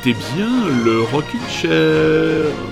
écoutez bien le Rockin' Chair.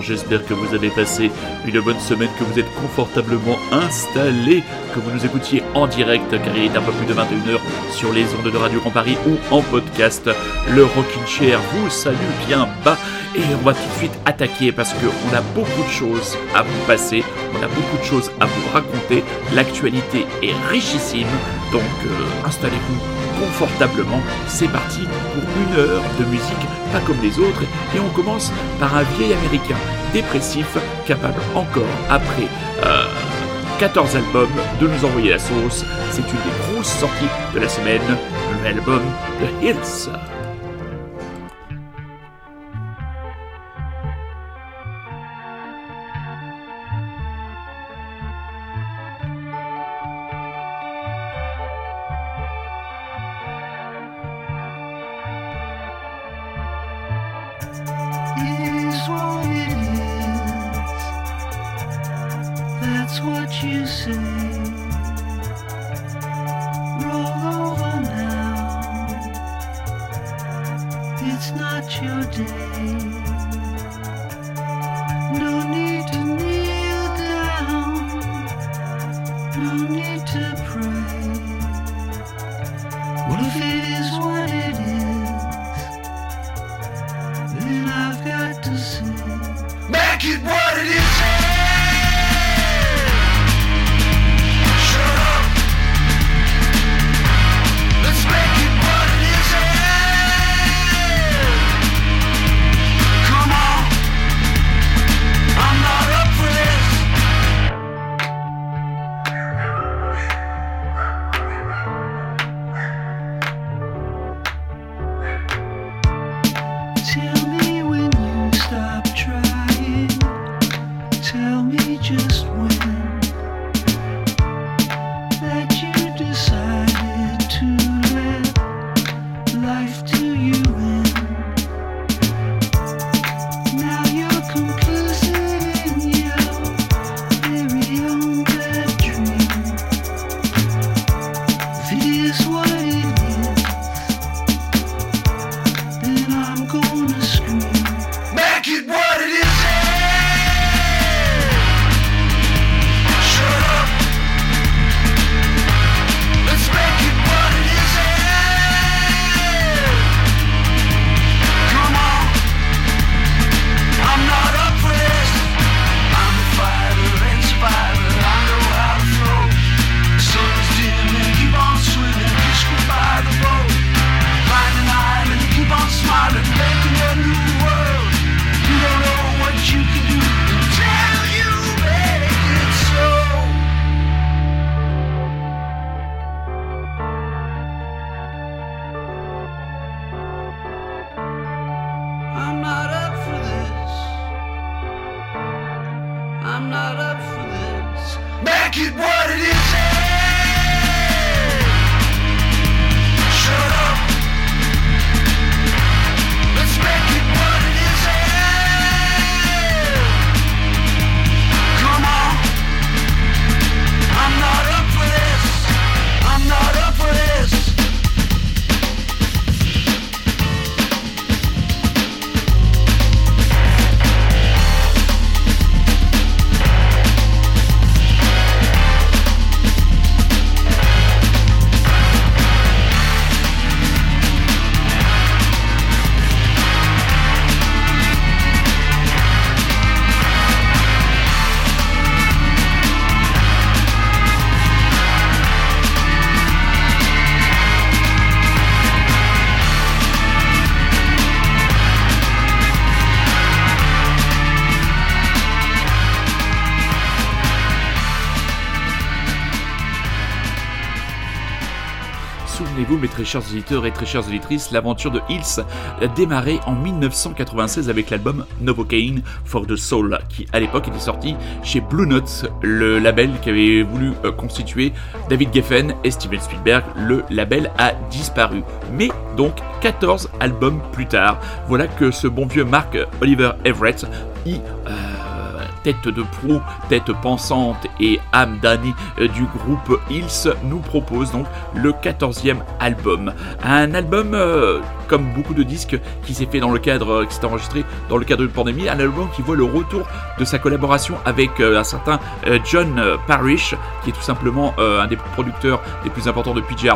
J'espère que vous avez passé une bonne semaine, que vous êtes confortablement installés, que vous nous écoutiez en direct car il est un peu plus de 21h sur les ondes de Radio Grand Paris ou en podcast. Le Rockin' Chair vous salue bien bas et on va tout de suite attaquer parce qu'on a beaucoup de choses à vous passer, on a beaucoup de choses à vous raconter, l'actualité est richissime, donc euh, installez-vous confortablement. C'est parti pour une heure de musique pas comme les autres et on commence par un vieil américain dépressif capable encore après 14 albums de nous envoyer la sauce. C'est une des grosses sorties de la semaine, l'album The Hills. It's not your day. Chers auditeurs et très chères auditrices, l'aventure de Hills a démarré en 1996 avec l'album Novocaine for the Soul, qui à l'époque était sorti chez Blue Note, le label qui avait voulu euh, constituer David Geffen et Steven Spielberg. Le label a disparu. Mais donc 14 albums plus tard, voilà que ce bon vieux Mark Oliver Everett y euh, tête de proue, tête pensante et âme damnée euh, du groupe Hills nous propose donc le 14e album. Un album euh, comme beaucoup de disques qui s'est fait dans le cadre, euh, qui s'est enregistré dans le cadre d'une pandémie, un album qui voit le retour de sa collaboration avec un certain John Parrish, qui est tout simplement un des producteurs les plus importants de PJ.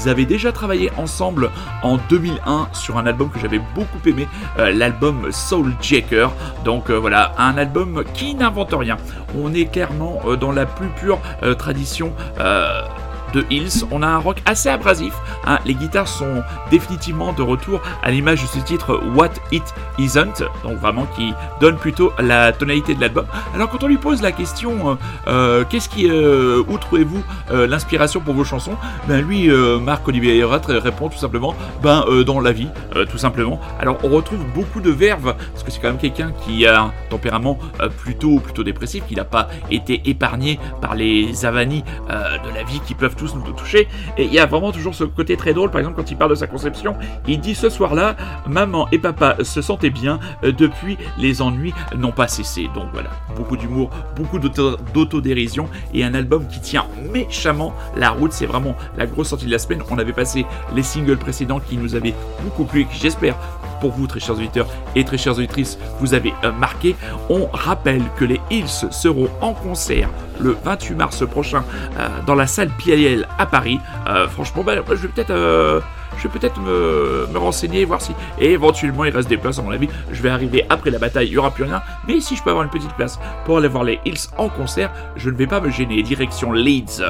Ils avaient déjà travaillé ensemble en 2001 sur un album que j'avais beaucoup aimé, l'album Soul Jacker. Donc voilà, un album qui n'invente rien. On est clairement euh, dans la plus pure euh, tradition euh, de Hills. On a un rock assez abrasif. Hein. Les guitares sont définitivement de retour à l'image de ce titre What It Isn't, donc vraiment qui donne plutôt la tonalité de l'album. Alors quand on lui pose la question, euh, euh, qu'est-ce qui, euh, où trouvez-vous l'inspiration pour vos chansons? Ben lui, Marc Olivier répond tout simplement, ben dans la vie, tout simplement. Alors on retrouve beaucoup de verve parce que c'est quand même quelqu'un qui a un tempérament plutôt plutôt dépressif, qui n'a pas été épargné par les avanies de la vie qui peuvent nous toucher. Et il y a vraiment toujours ce côté très drôle, par exemple, quand il parle de sa conception, il dit ce soir-là, maman et papa se sentaient bien, euh, depuis les ennuis n'ont pas cessé. Donc voilà, beaucoup d'humour, beaucoup d'autodérision et un album qui tient méchamment la route. C'est vraiment la grosse sortie de la semaine. On avait passé les singles précédents qui nous avaient beaucoup plu et j'espère, pour vous, très chers auditeurs et très chères auditrices, vous avez euh, marqué. On rappelle que les Hills seront en concert le 28 mars prochain euh, dans la salle Pialiel à Paris. Euh, franchement, bah, je vais peut-être je vais peut-être me, me, renseigner, voir si et éventuellement il reste des places à mon avis. Je vais arriver après la bataille, il n'y aura plus rien. Mais si je peux avoir une petite place pour aller voir les Hills en concert, je ne vais pas me gêner. Direction Leeds.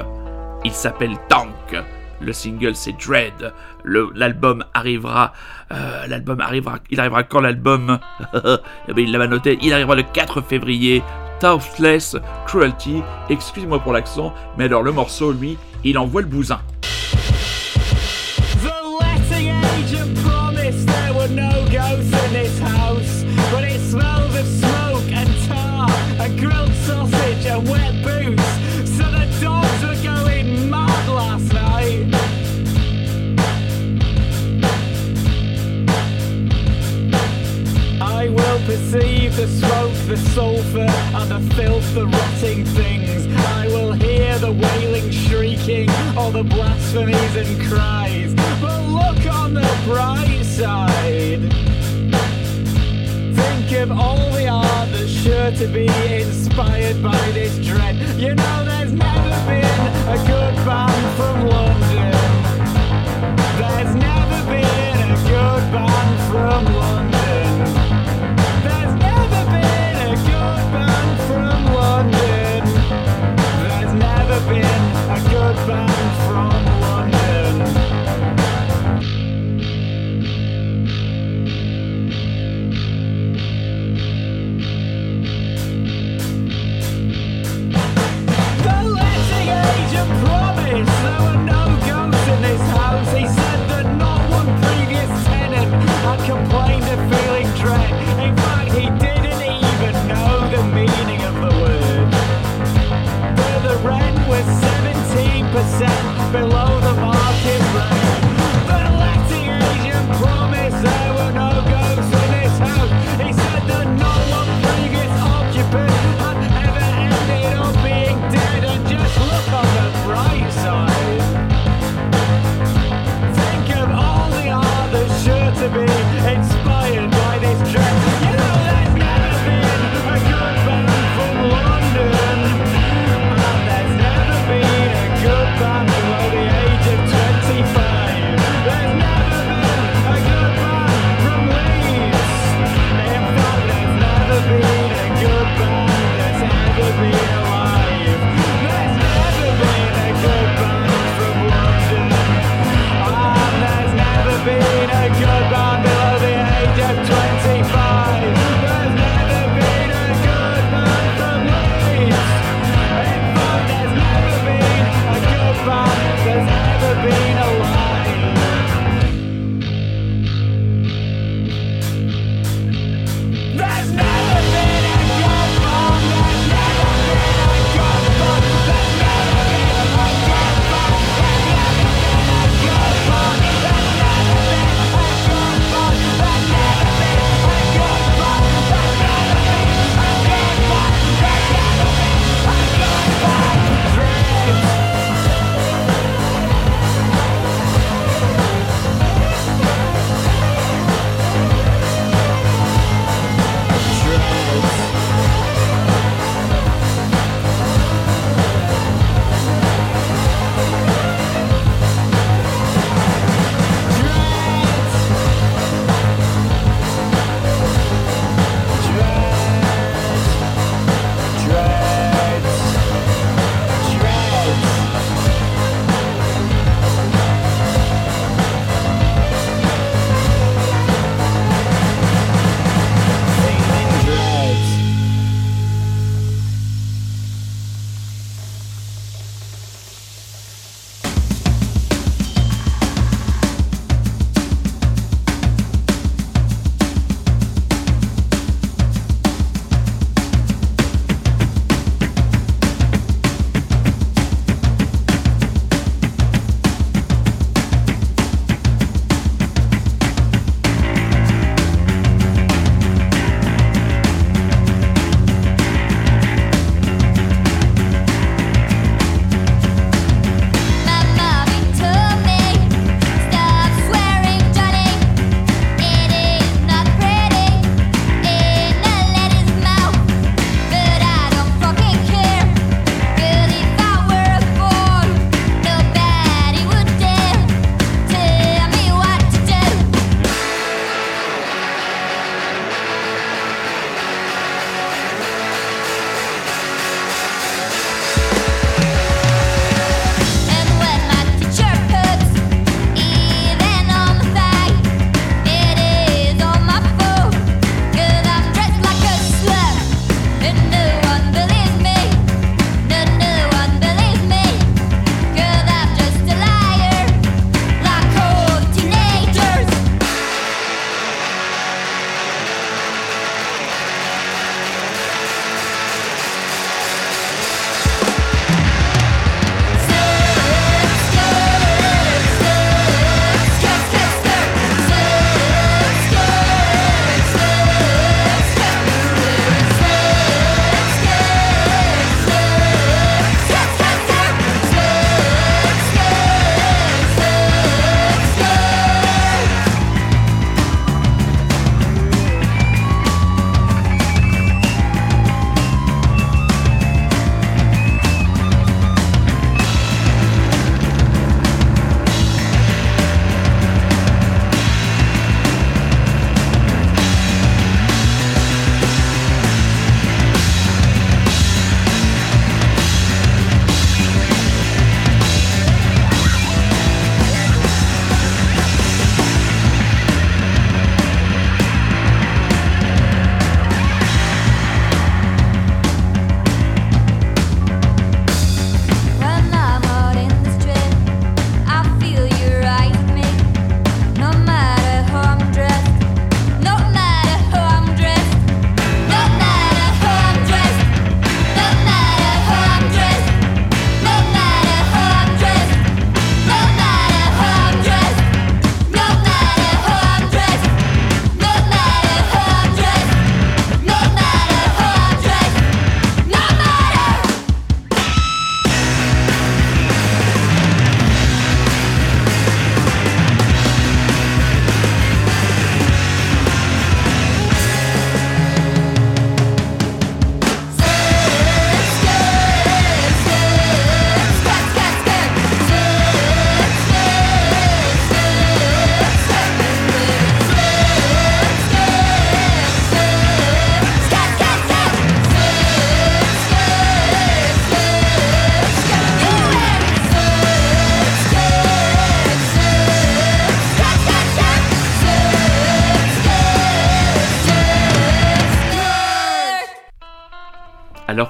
Il s'appelle Tank. Le single c'est Dread. L'album arrivera. Euh, l'album arrivera. Il arrivera quand l'album? Eh ben, Il l'avait noté. Il arrivera le 4 février. Toughless Cruelty. Excusez-moi pour l'accent, mais alors le morceau, lui, il envoie le bousin. perceive the sulphur, and the filth, the rotting things. I will hear the wailing, shrieking, all the blasphemies and cries. But look on the bright side. Think of all the art that's sure to be inspired by this dread. You know, there's never been a good band from London. There's never been a good band from London.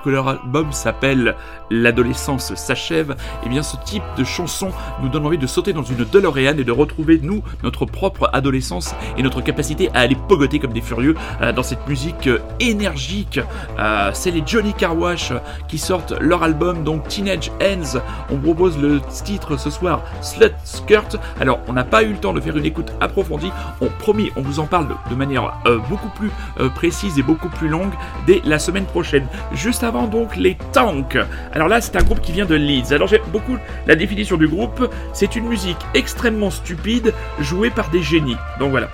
Que leur album s'appelle L'adolescence s'achève, et eh bien ce type de chanson nous donne envie de sauter dans une DeLorean et de retrouver nous notre propre adolescence et notre capacité à aller pogoter comme des furieux euh, dans cette musique euh, énergique. Euh, c'est les Johnny Carwash qui sortent leur album donc Teenage Ends. On propose le titre ce soir Slut Skirt. Alors on n'a pas eu le temps de faire une écoute approfondie. On promis, on vous en parle de, manière beaucoup plus précise et beaucoup plus longue dès la semaine prochaine. Juste avant donc les Tanks. Alors là c'est un groupe qui vient de Leeds. Alors j'aime beaucoup la définition du groupe. C'est une musique extrêmement stupide jouée par des génies. Donc voilà.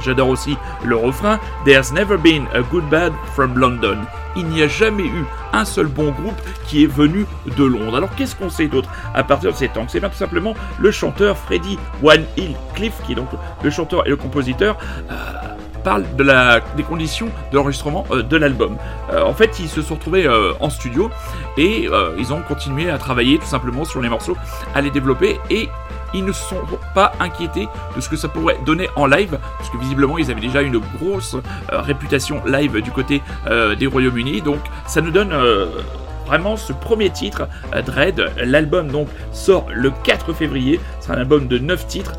J'adore aussi le refrain There's never been a good bad from London. Il n'y a jamais eu un seul bon groupe qui est venu de Londres. Alors qu'est-ce qu'on sait d'autre à partir de ces temps C'est bien tout simplement le chanteur Freddie One Hill Cliff, qui est donc le chanteur et le compositeur. Euh, parle des conditions de l'enregistrement euh, de l'album. Euh, en fait, ils se sont retrouvés en studio et ils ont continué à travailler tout simplement sur les morceaux, à les développer et ils ne sont pas inquiétés de ce que ça pourrait donner en live, parce que visiblement ils avaient déjà une grosse euh, réputation live du côté euh, des Royaumes-Unis, donc ça nous donne euh, vraiment ce premier titre, Dread. L'album donc sort le 4 février, c'est un album de 9 titres.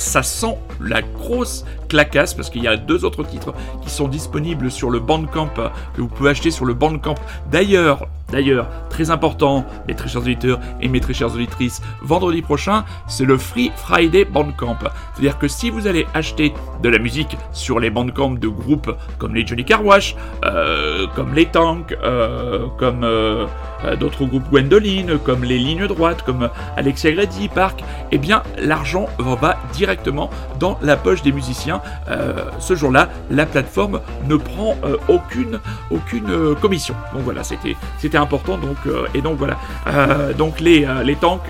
Ça sent la grosse clacasse parce qu'il y a deux autres titres qui sont disponibles sur le Bandcamp que vous pouvez acheter sur le Bandcamp. D'ailleurs, D'ailleurs, très important, mes très chers auditeurs et mes très chères auditrices, vendredi prochain, c'est le Free Friday Bandcamp. C'est-à-dire que si vous allez acheter de la musique sur les Bandcamp de groupes comme les Johnny Carwash, euh, comme les Tanks, euh, comme euh, d'autres groupes Gwendoline, comme les Lignes Droites, comme Alexia Grady, Park, eh bien l'argent va directement dans la poche des musiciens. ce jour-là, la plateforme ne prend aucune, aucune commission. Donc voilà, c'était important. Donc, euh, et donc voilà. Euh, donc les, euh, les tanks,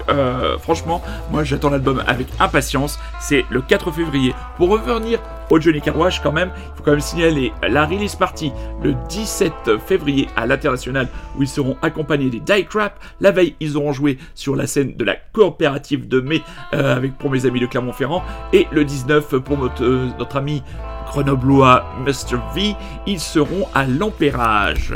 franchement, moi j'attends l'album avec impatience. C'est le 4 février. Pour revenir au Johnny Carwash quand même, il faut quand même signaler la release party le 17 février à l'international où ils seront accompagnés des Die Crap. La veille, ils auront joué sur la scène de la coopérative de mai avec pour mes amis de Clermont-Ferrand et le 19 pour notre, notre ami grenoblois Mr. V, ils seront à l'Empérage.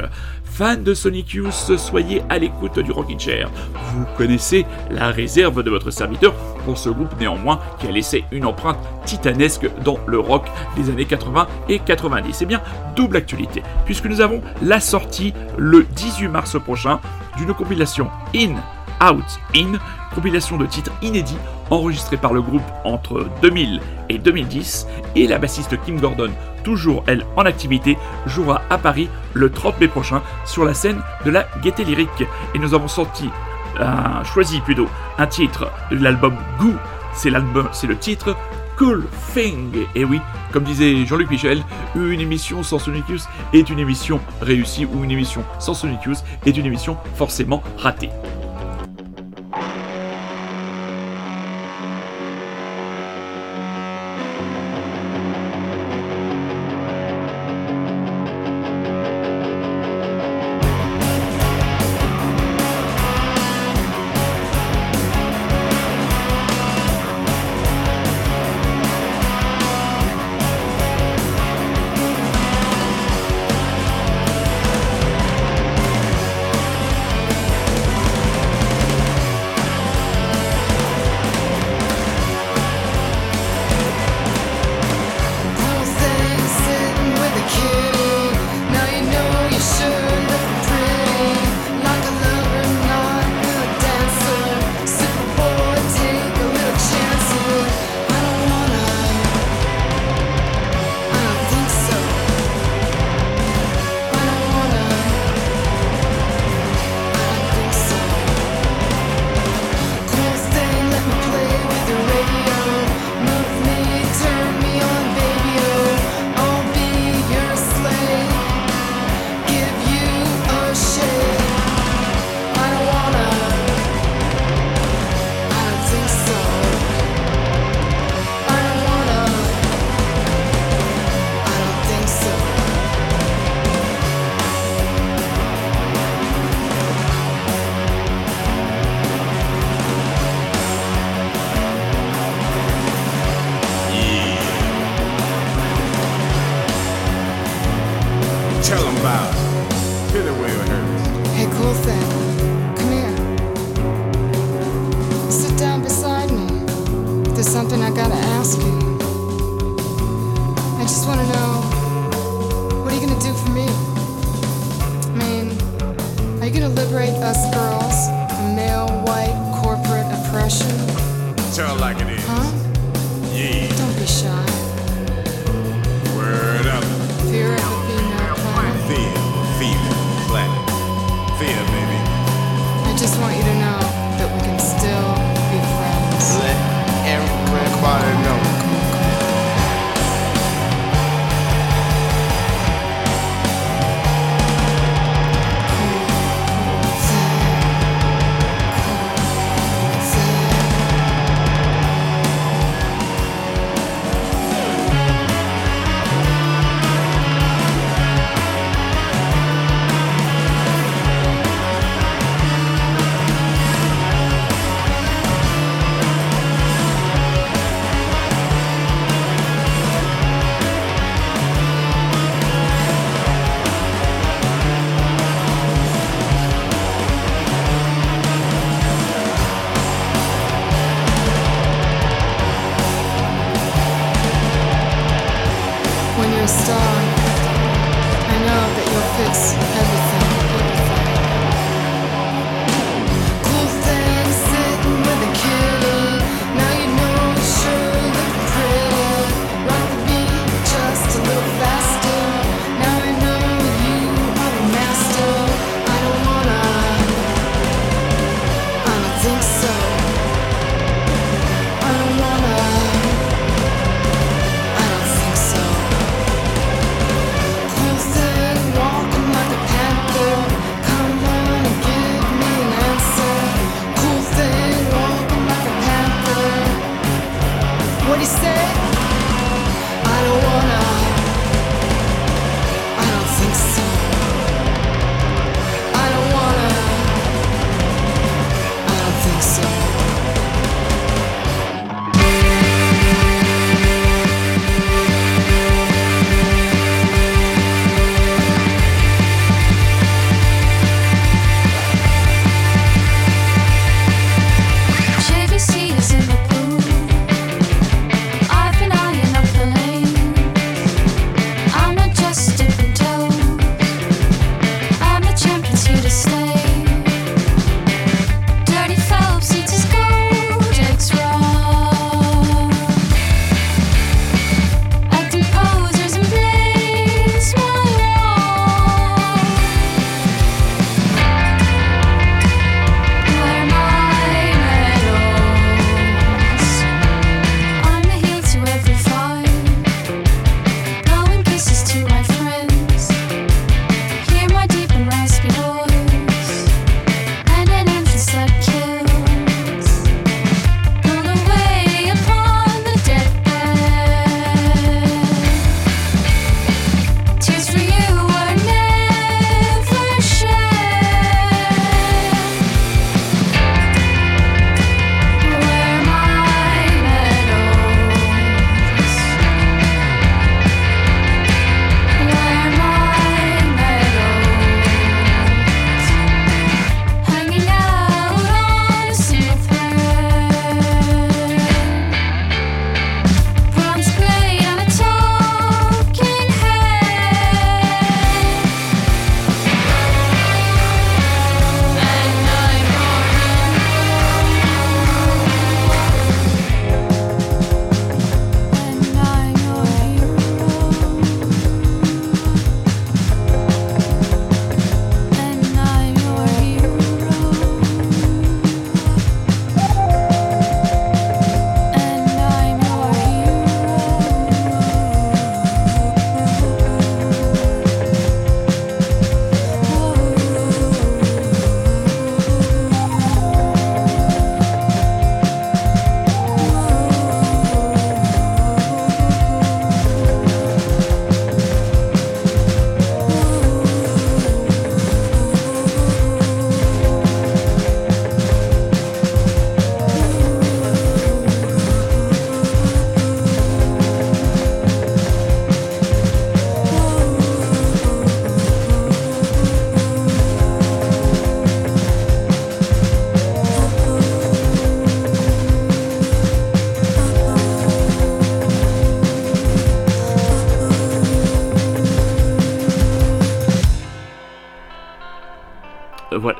Fans de Sonic Youth, soyez à l'écoute du Rocking Chair. Vous connaissez la réserve de votre serviteur pour ce groupe néanmoins qui a laissé une empreinte titanesque dans le rock des années 80 et 90. C'est bien double actualité, puisque nous avons la sortie le 18 mars prochain d'une compilation In, Out, In, compilation de titres inédits enregistrés par le groupe entre 2000 et 2010, et la bassiste Kim Gordon, toujours elle en activité, jouera à Paris le 30 mai prochain sur la scène de la Gaieté Lyrique. Et nous avons sorti, choisi plutôt, un titre de l'album Goo, c'est le titre Cool Thing. Et oui, comme disait Jean-Luc Michel, une émission sans Sonic Youth est une émission réussie ou une émission sans Sonic Youth est une émission forcément ratée.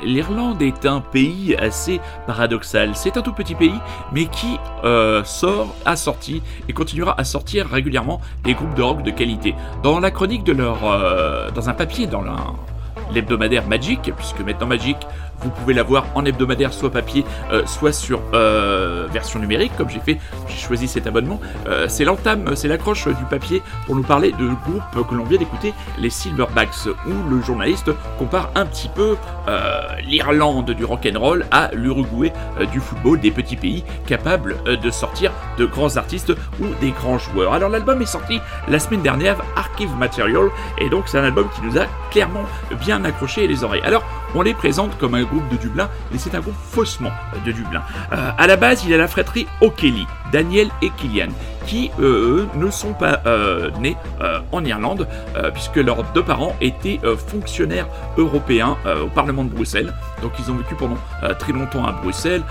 l'Irlande est un pays assez paradoxal. C'est un tout petit pays, mais qui euh, sort, a sorti et continuera à sortir régulièrement des groupes de rock de qualité. Dans la chronique de leur, euh, dans un papier dans l'hebdomadaire Magic, puisque maintenant Magic, vous pouvez l'avoir en hebdomadaire, soit papier, euh, soit sur version numérique, comme j'ai fait, j'ai choisi cet abonnement. Euh, c'est l'entame, c'est l'accroche du papier pour nous parler de groupe que l'on vient d'écouter, les Silverbacks, où le journaliste compare un petit peu l'Irlande du rock'n'roll à l'Uruguay du football, des petits pays capables de sortir de grands artistes ou des grands joueurs. Alors l'album est sorti la semaine dernière, Archive Material, et donc c'est un album qui nous a clairement bien accroché les oreilles. Alors on les présente comme un groupe de Dublin, mais c'est un groupe faussement de Dublin. Euh, à la base, il a la fratrie O'Kelly, Daniel et Killian, qui eux ne sont pas euh, nés euh, en Irlande, puisque leurs deux parents étaient fonctionnaires européens au Parlement de Bruxelles. Donc ils ont vécu pendant très longtemps à Bruxelles.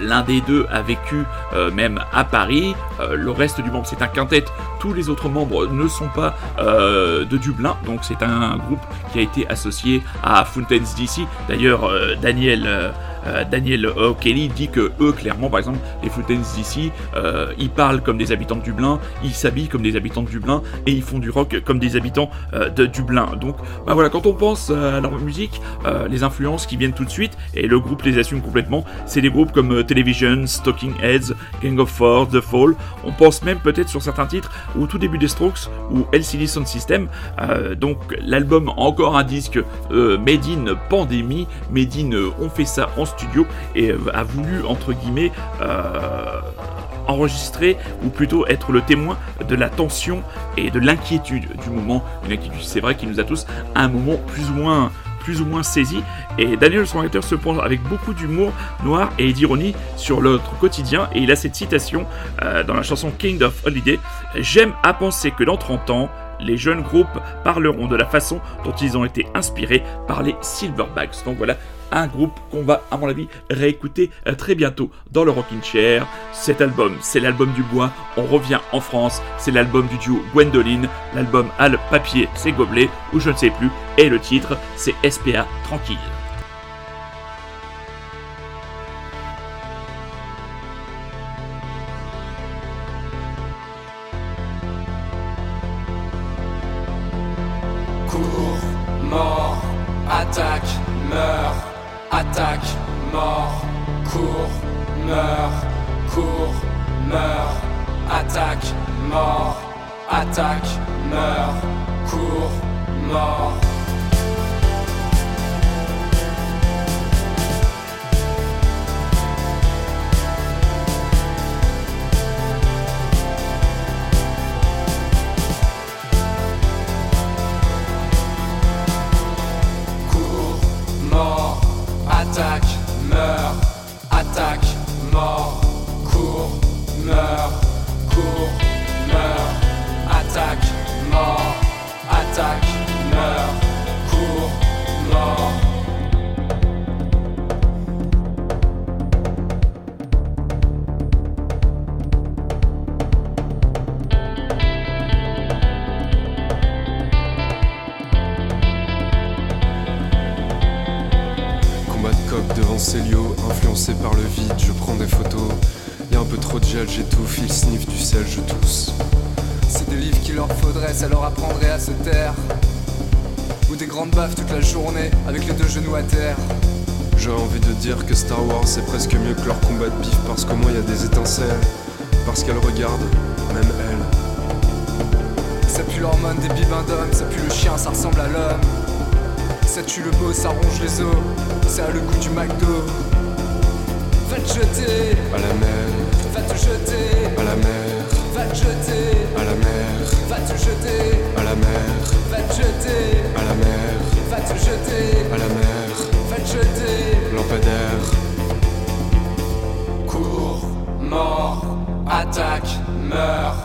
L'un des deux a vécu même à Paris. le reste du membre, c'est un quintet. Tous les autres membres ne sont pas de Dublin, donc c'est un groupe qui a été associé à Fountains DC. D'ailleurs, Daniel euh, Daniel O'Kelly dit que eux, clairement, par exemple, les Fountains d'ici, euh, ils parlent comme des habitants de Dublin, ils s'habillent comme des habitants de Dublin et ils font du rock comme des habitants euh, de Dublin. Donc, bah voilà, quand on pense à leur musique, les influences qui viennent tout de suite et le groupe les assume complètement, c'est des groupes comme Television, Stalking Heads, Gang of Four, The Fall. On pense même peut-être sur certains titres au tout début des Strokes ou LCD Sound System. donc, l'album encore un disque made in pandémie, made in on fait ça en studio et euh, a voulu, entre guillemets, euh, enregistrer ou plutôt être le témoin de la tension et de l'inquiétude du moment. Une inquiétude, c'est vrai qu'il nous a tous à un moment plus ou moins plus ou moins saisi. Et Daniel Songwriter se prend avec beaucoup d'humour noir et d'ironie sur notre quotidien. Et il a cette citation euh, dans la chanson King of Holiday J'aime à penser que dans 30 ans les jeunes groupes parleront de la façon dont ils ont été inspirés par les Silverbacks. Donc voilà, un groupe qu'on va, à mon avis, réécouter euh, très bientôt dans le Rocking Chair. Cet album, c'est l'album du bois. On revient en France, c'est l'album du duo Gwendoline. L'album a le papier, c'est Gobelet, ou je ne sais plus. Et le titre, c'est SPA Tranquille. Attaque, meurs, attaque, mort, cours, meurs, cours, meurs, attaque, mort, attaque, meurs, cours, mort. d'homme, ça pue le chien, ça ressemble à l'homme. Ça tue le beau, ça ronge les os, ça a le goût du McDo. Va te jeter. À la mer, va te jeter. À la mer, va te jeter. À la mer, va te jeter. À la mer, va te jeter. À la mer, va te jeter. À la mer, va te jeter. Lampadaire. Cours, mort, attaque, meurs,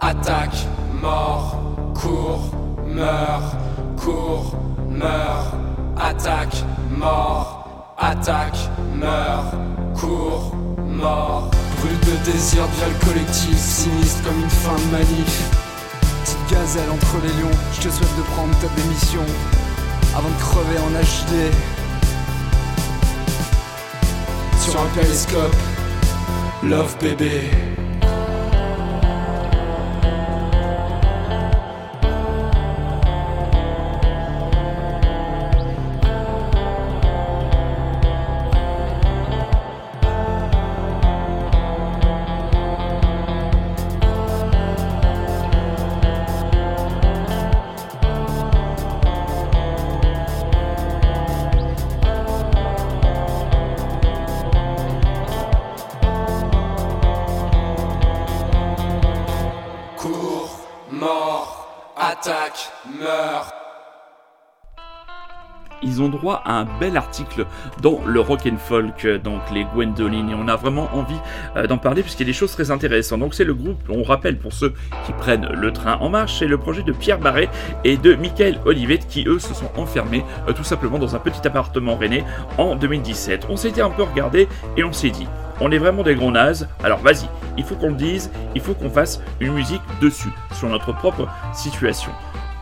attaque, mort, cours meurs, cours, meurs, attaque, mort, attaque, meurs, cours, mort. Brûle de désir, viol collectif, sinistre comme une fin de manif. Petite gazelle entre les lions, je te souhaite de prendre ta démission avant de crever en HD. Sur un périscope, love bébé. À un bel article dans le Rock and Folk, euh, donc les Gwendoline, on a vraiment envie euh, d'en parler puisqu'il y a des choses très intéressantes. Donc c'est le groupe, on rappelle pour ceux qui prennent le train en marche, c'est le projet de Pierre Barret et de Michael Olivet qui eux se sont enfermés euh, tout simplement dans un petit appartement rennais en 2017. On s'était un peu regardé et on s'est dit, on est vraiment des gros nazes, alors vas-y, il faut qu'on le dise, il faut qu'on fasse une musique dessus, sur notre propre situation.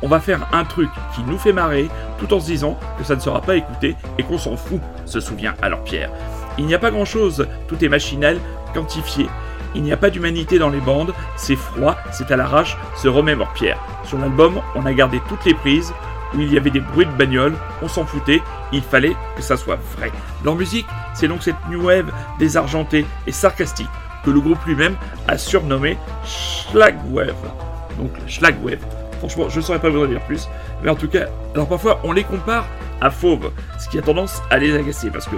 On va faire un truc qui nous fait marrer, tout en se disant que ça ne sera pas écouté et qu'on s'en fout, se souvient alors Pierre. Il n'y a pas grand chose, tout est machinal, quantifié. Il n'y a pas d'humanité dans les bandes, c'est froid, c'est à l'arrache, se remémore Pierre. Sur l'album, on a gardé toutes les prises, où il y avait des bruits de bagnole, on s'en foutait, il fallait que ça soit vrai. Leur musique, c'est donc cette new wave désargentée et sarcastique que le groupe lui-même a surnommé Schlagwave. Donc Schlagwave. Franchement, je ne saurais pas vous en dire plus. Mais en tout cas, alors parfois on les compare à Fauve, ce qui a tendance à les agacer parce que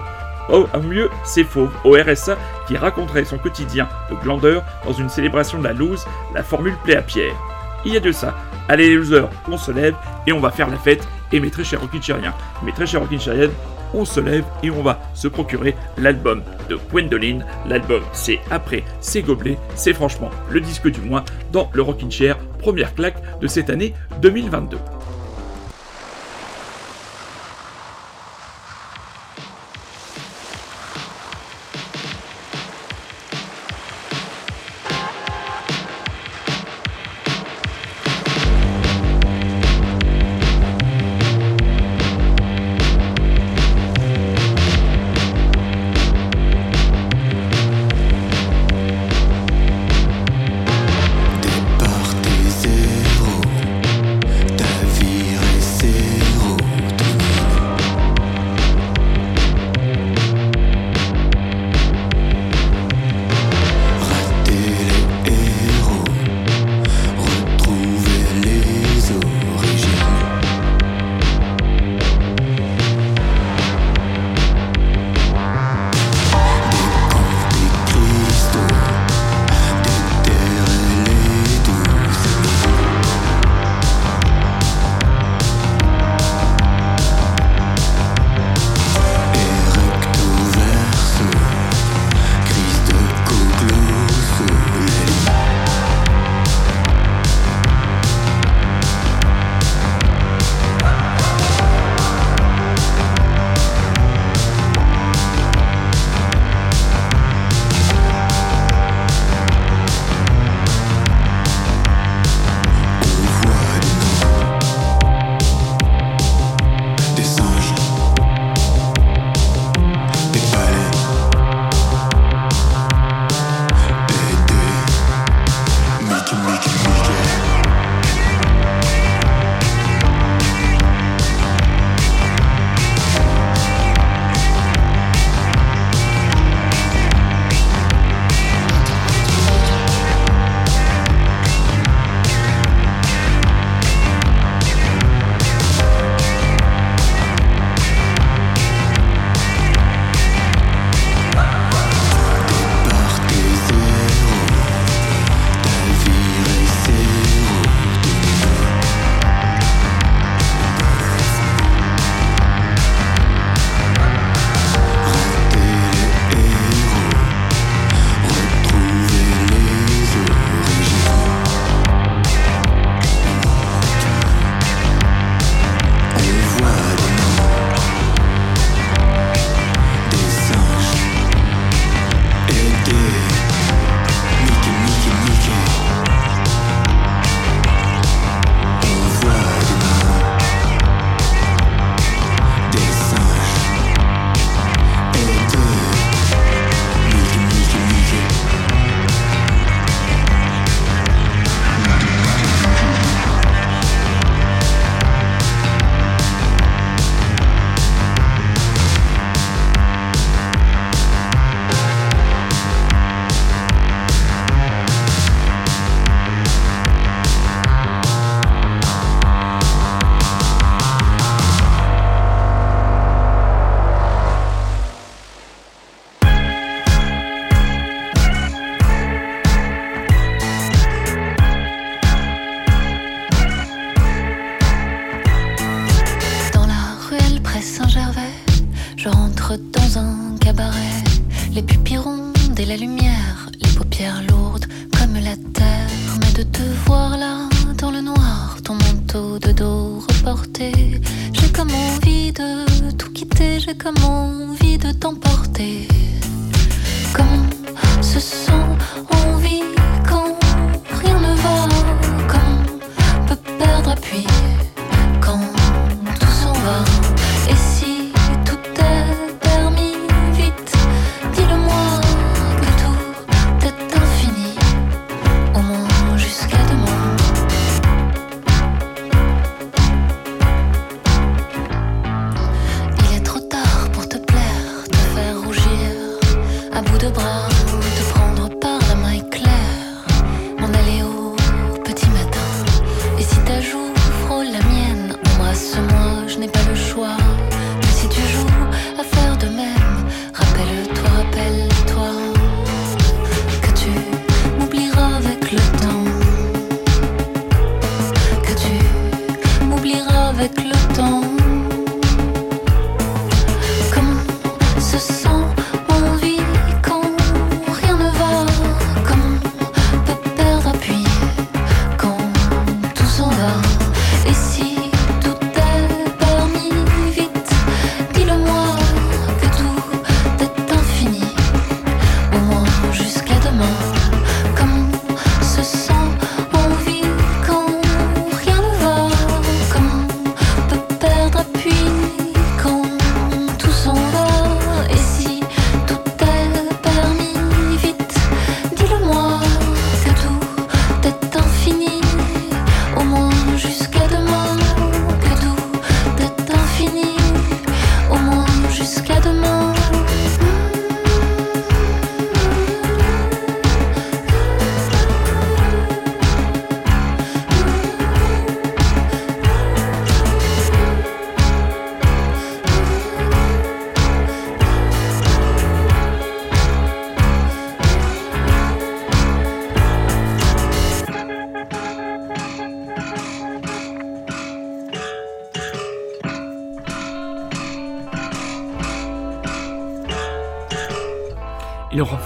Oh, au mieux, c'est Fauve, au RSA, qui raconterait son quotidien de glandeur dans une célébration de la loose, la formule plaît à Pierre. Il y a de ça. Allez les losers, on se lève et on va faire la fête. Et mes très chers Rockinchériens, mes très chers Rockinchériennes, on se lève et on va se procurer l'album de Gwendoline. L'album, c'est après, c'est Gobelet, c'est franchement le disque du mois dans le Rockin' Chair, première claque de cette année 2022.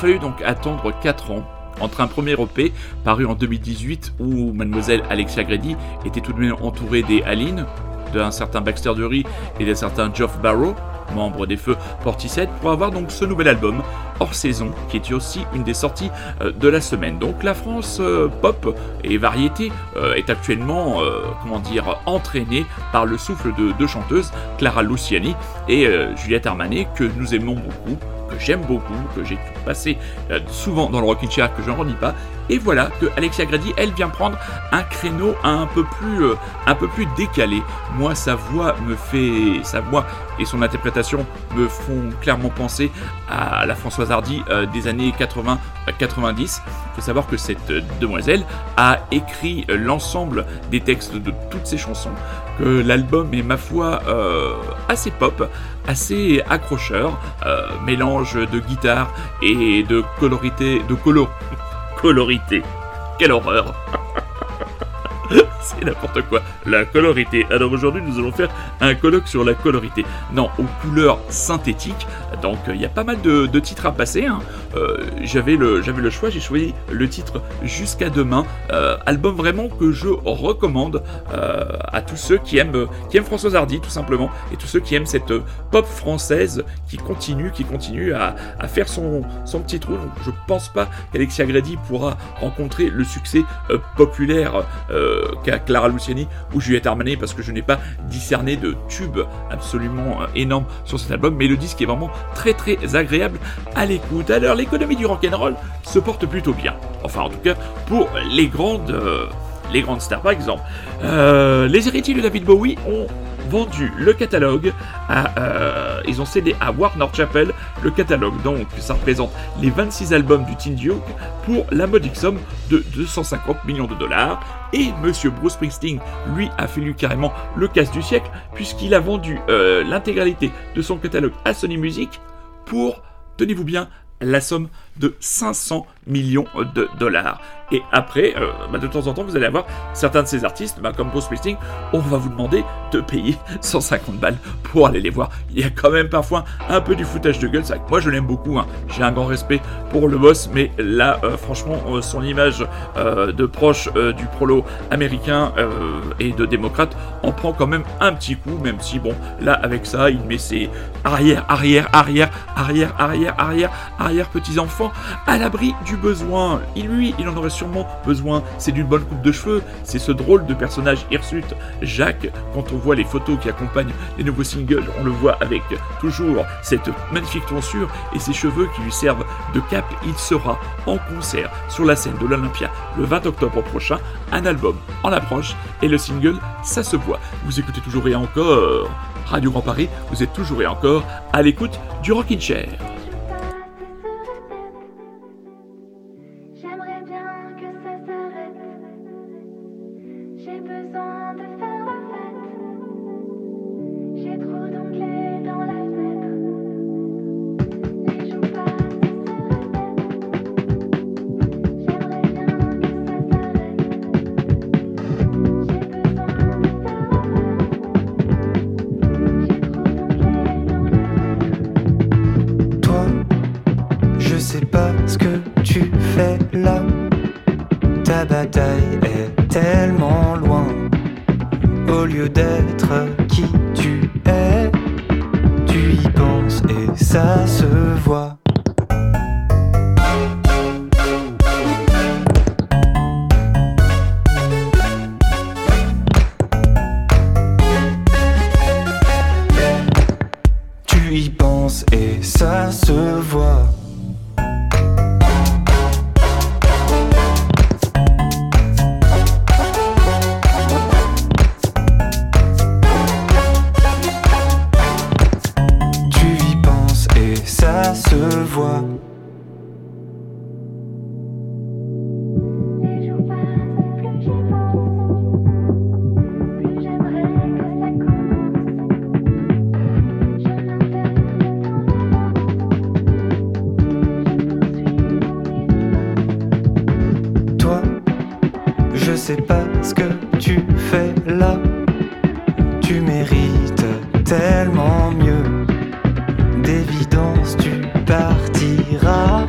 Fallu donc attendre 4 ans entre un premier EP paru en 2018 où mademoiselle Alexia Grady était tout de même entourée des Aline, d'un certain Baxter Dury et d'un certain Geoff Barrow, membre des Feux Portishead, pour avoir donc ce nouvel album hors saison qui est aussi une des sorties euh, de la semaine. Donc la France euh, pop et variété euh, est actuellement, comment dire, entraînée par le souffle de deux chanteuses, Clara Luciani et Juliette Armanet, que nous aimons beaucoup que j'aime beaucoup, que j'ai passé euh, souvent dans le Rockin' Chair, que je n'en redis pas. Et voilà que Alexia Grady, elle vient prendre un créneau un peu plus, euh, un peu plus décalé. Moi, sa voix me fait, sa voix et son interprétation me font clairement penser à la Françoise Hardy euh, des années 80-90. Il faut savoir que cette euh, demoiselle a écrit euh, l'ensemble des textes de toutes ses chansons, que l'album est ma foi euh, assez pop, assez accrocheur, euh, mélange de guitare et de colorité, de colo, colorité. Quelle horreur n'importe quoi. La colorité. Alors aujourd'hui, nous allons faire un colloque sur la colorité. Non, aux couleurs synthétiques. Donc, il y a pas mal de, titres à passer. hein. Euh, j'avais le, choix. J'ai choisi le titre Jusqu'à demain. Euh, album vraiment que je recommande euh, à tous ceux qui aiment, qui aiment Françoise Hardy, tout simplement, et tous ceux qui aiment cette pop française qui continue, qui continue à, à faire son, son petit trou. Je pense pas qu'Alexia Grady pourra rencontrer le succès populaire qu'a Clara Luciani ou Juliette Armanet parce que je n'ai pas discerné de tube absolument euh, énorme sur cet album, mais le disque est vraiment très très agréable à l'écoute. Alors l'économie du rock'n'roll se porte plutôt bien. Enfin en tout cas pour les grandes, euh, les grandes stars par exemple. Euh, les héritiers de David Bowie ont vendu le catalogue euh, ils ont cédé à Warner Chappell le catalogue. Donc ça représente les 26 albums du Teen Duke pour la modique somme de 250 millions de dollars. Et Monsieur Bruce Springsteen, lui, a fait lui carrément le casse du siècle puisqu'il a vendu euh, l'intégralité de son catalogue à Sony Music pour, tenez-vous bien, la somme de 500 millions de dollars. Et après, euh, bah, de temps en temps, vous allez avoir certains de ces artistes, bah, comme Bruce Springsteen, on va vous demander de payer 150 balles pour aller les voir. Il y a quand même parfois un peu du foutage de gueule. Que moi, je l'aime beaucoup. hein. J'ai un grand respect pour le boss, mais là, euh, franchement, euh, son image de proche du prolo américain et de démocrate en prend quand même un petit coup, même si, bon, là, avec ça, il met ses arrière, arrière, arrière, arrière, arrière, arrière, arrière à l'abri du besoin. Et lui, il en aurait sûrement besoin. C'est d'une bonne coupe de cheveux. C'est ce drôle de personnage hirsute. Jacques, quand on voit les photos qui accompagnent les nouveaux singles, on le voit avec toujours cette magnifique tonsure et ses cheveux qui lui servent de cap. Il sera en concert sur la scène de l'Olympia le 20 octobre prochain. Un album en approche et le single, ça se voit. Vous écoutez toujours et encore Radio Grand Paris. Vous êtes toujours et encore à l'écoute du Rockin' Chair. Je sais pas ce que tu fais là. Tu mérites tellement mieux. D'évidence, tu partiras.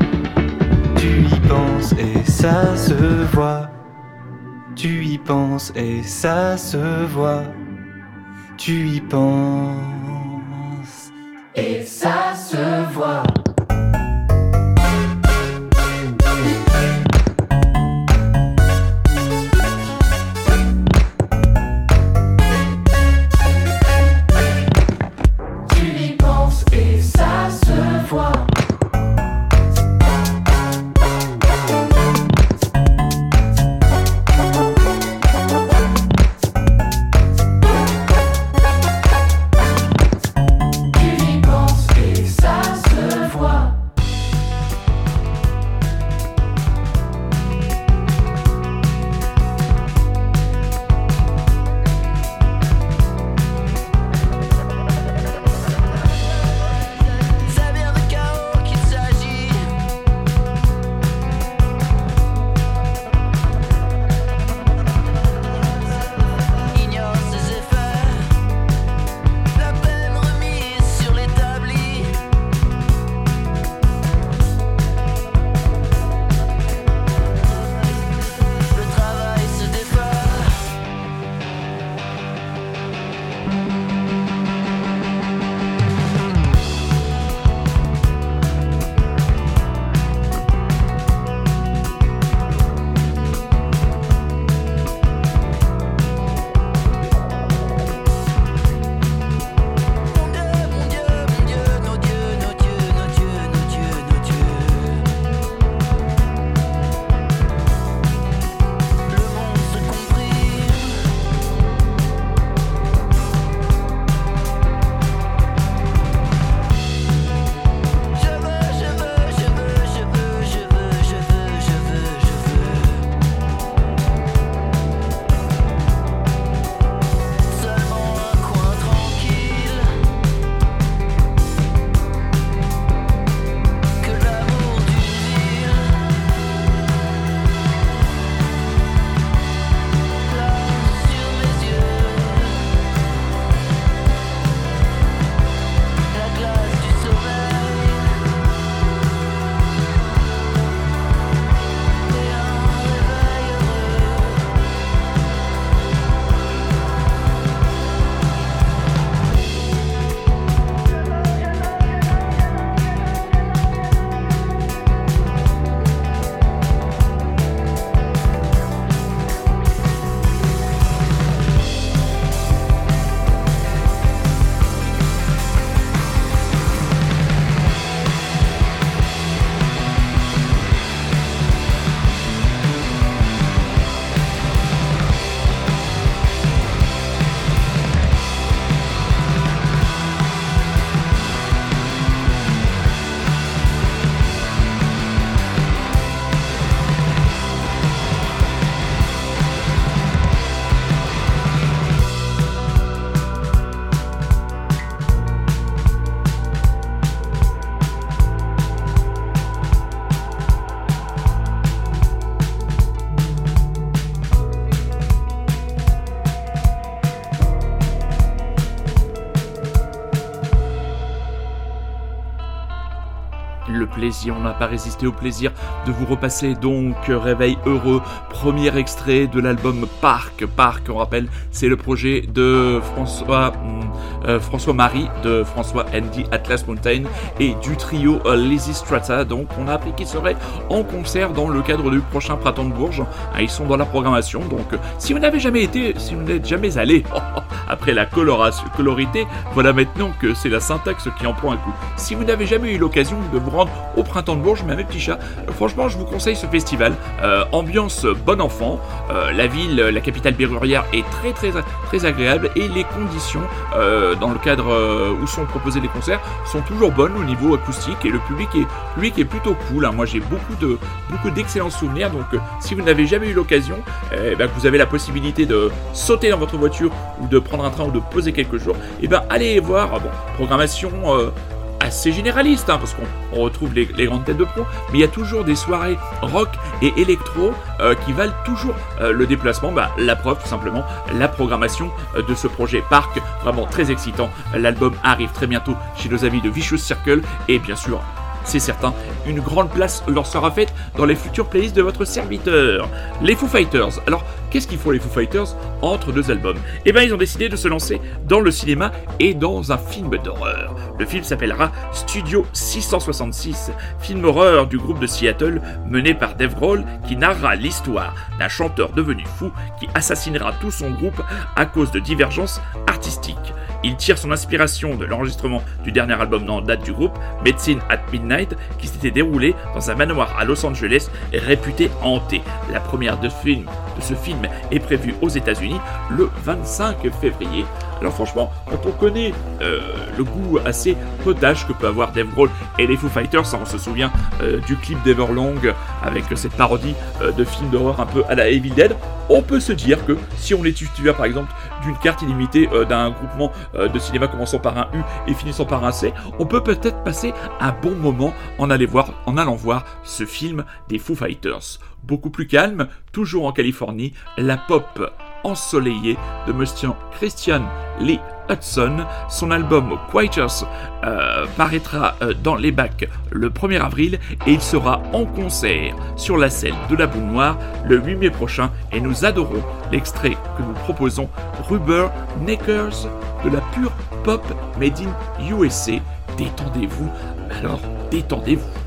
Tu y penses et ça se voit. Tu y penses et ça se voit. Tu y penses on n'a pas résisté au plaisir de vous repasser donc euh, Réveil heureux, premier extrait de l'album Parc. Parc, on rappelle, c'est le projet de François hum, euh, Marie, de François Andy Atlas Mountain et du trio euh, Strata. Donc on a appris qu'ils seraient en concert dans le cadre du prochain Printemps de Bourges. Ah, ils sont dans la programmation. Donc euh, si vous n'avez jamais été, si vous n'êtes jamais allé, après la coloration, colorité, voilà maintenant que c'est la syntaxe qui en prend un coup. Si vous n'avez jamais eu l'occasion de vous rendre au Printemps de Bourges, mais mes petits chats, franchement, je vous conseille ce festival. Euh, ambiance bon enfant. Euh, la ville, la capitale berrurière est très très très agréable et les conditions euh, dans le cadre où sont proposés les concerts sont toujours bonnes au niveau acoustique et le public est, public est plutôt cool. hein. Moi, j'ai beaucoup de beaucoup d'excellents souvenirs. Donc, si vous n'avez jamais eu l'occasion, eh ben, vous avez la possibilité de sauter dans votre voiture ou de prendre un train ou de poser quelques jours, et ben allez voir. Bon, programmation. Assez généraliste, hein, parce qu'on on retrouve les, les grandes têtes de pro, mais il y a toujours des soirées rock et électro euh, qui valent toujours euh, le déplacement. Bah, la preuve, tout simplement, la programmation euh, de ce projet Parc, vraiment très excitant. L'album arrive très bientôt chez nos amis de Vicious Circle, et bien sûr, c'est certain, une grande place leur sera faite dans les futures playlists de votre serviteur. Les Foo Fighters. Alors, qu'est-ce qu'ils font les Foo Fighters entre deux albums? Eh bien, ils ont décidé de se lancer dans le cinéma et dans un film d'horreur. Le film s'appellera Studio 666, film horreur du groupe de Seattle mené par Dave Grohl qui narrera l'histoire d'un chanteur devenu fou qui assassinera tout son groupe à cause de divergences artistiques. Il tire son inspiration de l'enregistrement du dernier album en date du groupe, Medicine at Midnight, qui s'était déroulé dans un manoir à Los Angeles réputé hanté. La première de, ce film est prévue aux États-Unis le 25 février. Alors franchement, quand on connaît euh, le goût assez potage que peut avoir Dave Grohl et les Foo Fighters, ça, on se souvient euh, du clip d'Everlong avec cette parodie euh, de film d'horreur un peu à la Evil Dead, on peut se dire que si on est titulaire par exemple d'une carte illimitée d'un groupement de cinéma commençant par un U et finissant par un C, on peut peut-être passer un bon moment en allant voir ce film des Foo Fighters. Beaucoup plus calme, toujours en Californie, la pop ensoleillée de Monsieur Christian Lee Hudson. Son album Quieters euh, paraîtra euh, dans les bacs le 1er avril et il sera en concert sur la scène de la Boule Noire le 8 mai prochain et nous adorons l'extrait que nous proposons Rubber Neckers de la pure pop made in USA. Détendez-vous, alors détendez-vous.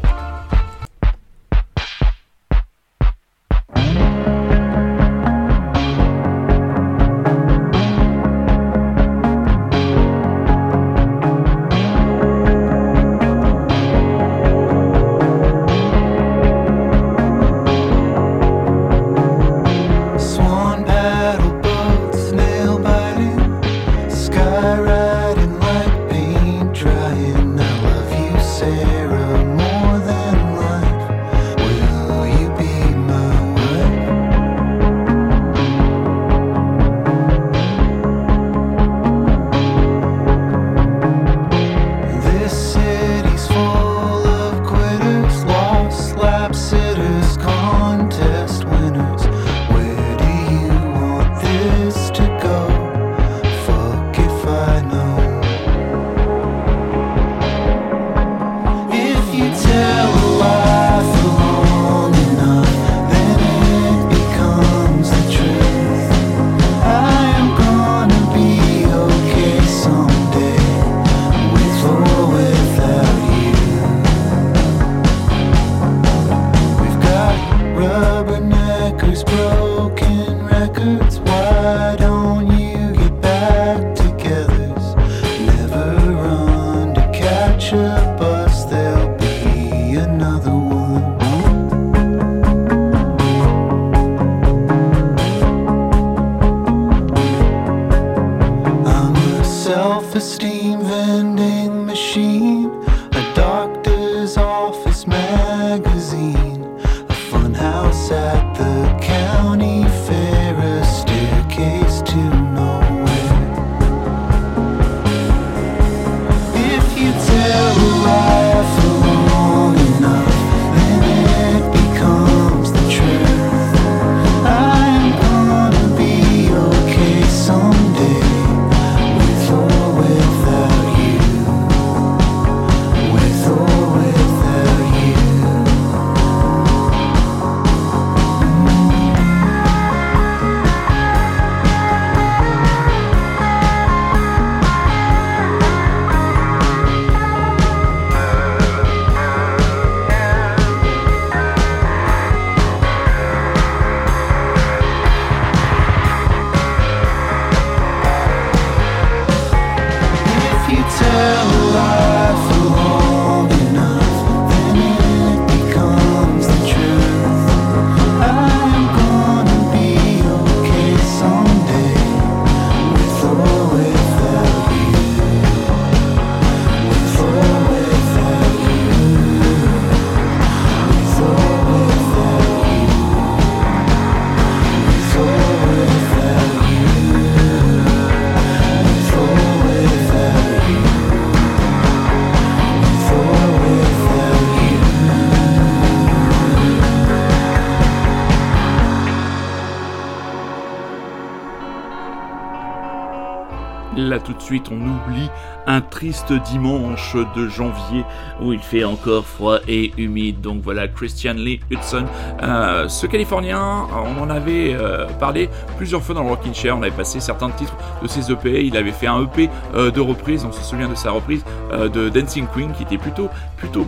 Là tout de suite, on oublie un triste dimanche de janvier où il fait encore froid et humide. Donc voilà, Christian Lee Hudson, euh, ce Californien, on en avait euh, parlé plusieurs fois dans le Rockin' Chair. On avait passé certains titres de ses EP. Il avait fait un EP euh, de reprise. On se souvient de sa reprise euh, de Dancing Queen qui était plutôt,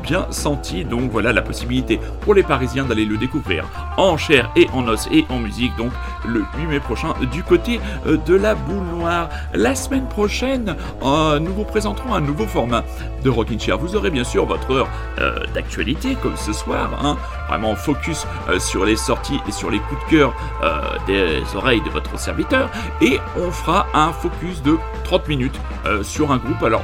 bien senti. Donc voilà la possibilité pour les Parisiens d'aller le découvrir en chair et en os et en musique. Donc le 8 mai prochain du côté euh, de la boule noire. La semaine prochaine, nous vous présenterons un nouveau format de Rockin' Chair. Vous aurez bien sûr votre heure d'actualité comme ce soir, hein, vraiment focus euh, sur les sorties et sur les coups de cœur euh, des oreilles de votre serviteur. Et on fera un focus de 30 minutes euh, sur un groupe. Alors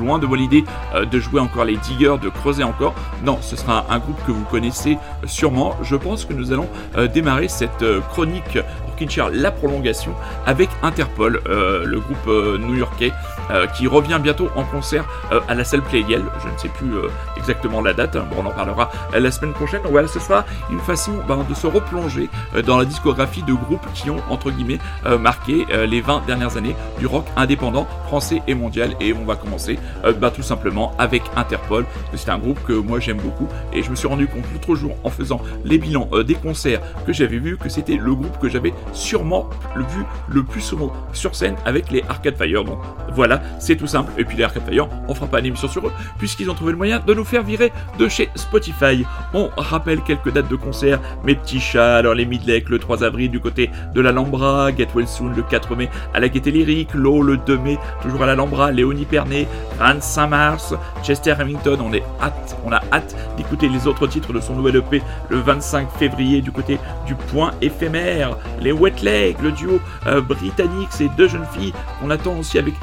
loin de moi l'idée de jouer encore les diggers, de creuser encore. Non, ce sera un groupe que vous connaissez sûrement. Je pense que nous allons démarrer cette chronique Rockin' Chair, la prolongation, avec Interpol, le groupe new-yorkais, euh, qui revient bientôt en concert euh, à la salle Playdiel. Je ne sais plus euh, exactement la date, hein. bon, on en parlera la semaine prochaine. Donc voilà, ce sera une façon ben, de se replonger dans la discographie de groupes qui ont, entre guillemets, marqué les 20 dernières années du rock indépendant français et mondial. Et on va commencer bah, tout simplement avec Interpol. C'est un groupe que moi j'aime beaucoup et je me suis rendu compte l'autre jour en faisant les bilans des concerts que j'avais vus que c'était le groupe que j'avais sûrement vu le plus souvent sur scène avec les Arcade Fire. Donc voilà, c'est tout simple. Et puis les Arcade Fire, on fera pas une émission sur eux puisqu'ils ont trouvé le moyen de nous faire virer de chez Spotify. On rappelle quelques dates de concert. Mes petits chats, alors les Midlake le 3 avril du côté de l'Alhambra, Get Well Soon le 4 mai à la Gaieté Lyrique, Low le 2 mai toujours à l'Alhambra, Léonie Pernet, 25 mars, Chester Hamilton, on est hâte, on a hâte d'écouter les autres titres de son nouvel EP le 25 février du côté du point éphémère, les Wet le duo euh, britannique, ces deux jeunes filles qu'on attend aussi avec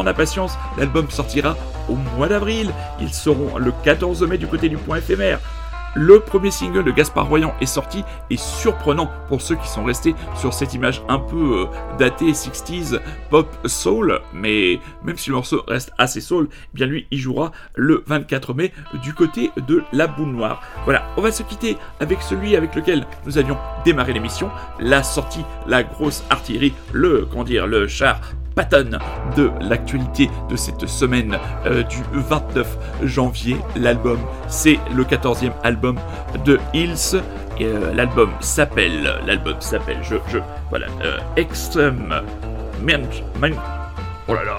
grande impatience. L'album sortira au mois d'avril, ils seront le 14 mai du côté du point éphémère. Le premier single de Gaspard Royan est sorti et surprenant pour ceux qui sont restés sur cette image un peu euh, datée 60s pop soul, mais même si le morceau reste assez soul, eh bien lui il jouera le 24 mai du côté de la boule noire. Voilà, on va se quitter avec celui avec lequel nous avions démarré l'émission, la sortie, la grosse artillerie, le comment dire, le char Patton de l'actualité de cette semaine euh, du 29 janvier. L'album, c'est le 14e album de Hills. Euh, l'album s'appelle, l'album s'appelle, je, je, voilà, euh, Extreme Man- oh là là,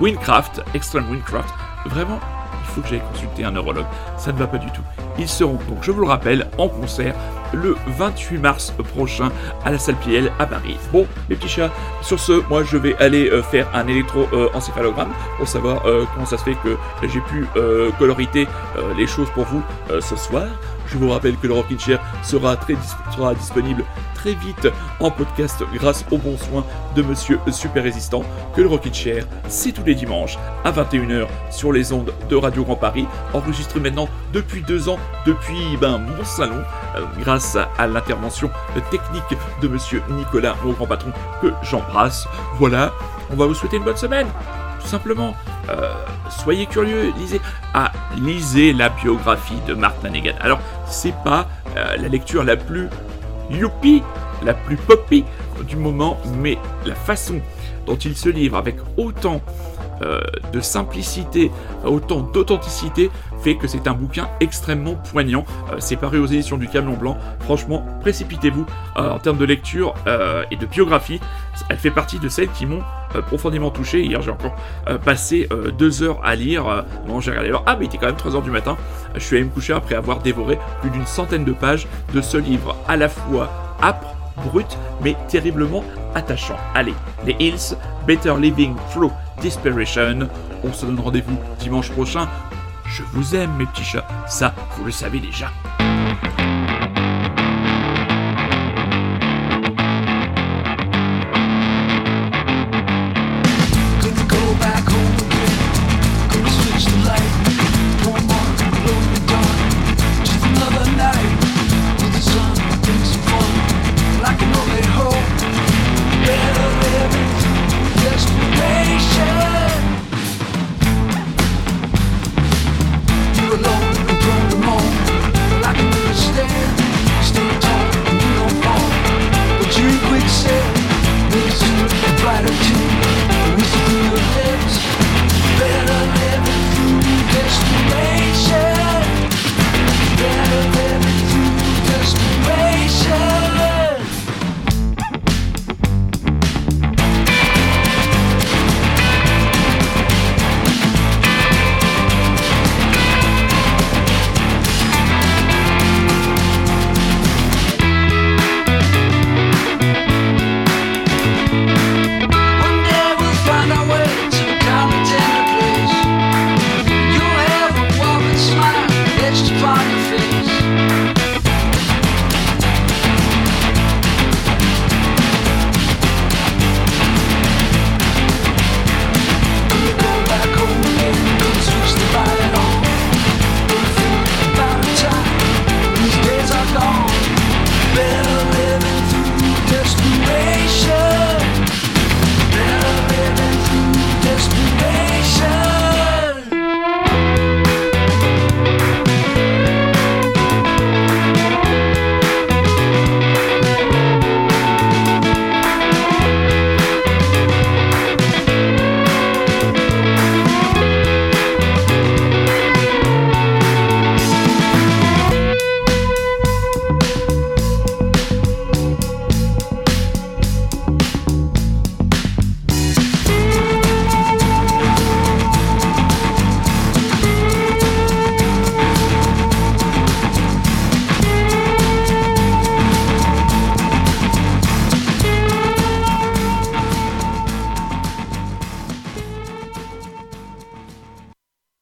Windcraft, Extreme Windcraft. Vraiment, il faut que j'aille consulter un neurologue. Ça ne va pas du tout. Ils seront donc, je vous le rappelle, en concert le 28 mars prochain à la salle Piel à Paris. Bon, les petits chats, sur ce, moi je vais aller euh, faire un électroencéphalogramme pour savoir euh, comment ça se fait que j'ai pu euh, coloriter les choses pour vous ce soir. Je vous rappelle que le Rockin' Chair sera, très sera disponible très vite en podcast grâce aux bons soins de Monsieur Super Résistant. Que le Rockin' Chair, c'est tous les dimanches à 21h sur les ondes de Radio Grand Paris, enregistré maintenant depuis deux ans, depuis ben, mon salon, grâce à, l'intervention technique de Monsieur Nicolas, mon grand patron, que j'embrasse. Voilà, on va vous souhaiter une bonne semaine tout simplement. Euh, soyez curieux, lisez. Ah, lisez la biographie de Mark Lanegan. Alors, c'est pas euh, la lecture la plus youpi, la plus poppy du moment, mais la façon dont il se livre avec autant euh, de simplicité, autant d'authenticité, que c'est un bouquin extrêmement poignant. Euh, c'est paru aux éditions du Camion Blanc. Franchement, précipitez-vous euh, en termes de lecture euh, et de biographie. Elle fait partie de celles qui m'ont profondément touché. Hier, j'ai encore passé deux heures à lire. Bon, j'ai regardé l'heure. Ah, mais il était quand même 3 heures du matin. Je suis allé me coucher après avoir dévoré plus d'une centaine de pages de ce livre à la fois âpre, brut, mais terriblement attachant. Allez, les Hills, Better Living Through Desperation. On se donne rendez-vous dimanche prochain. Je vous aime, mes petits chats. Ça, vous le savez déjà.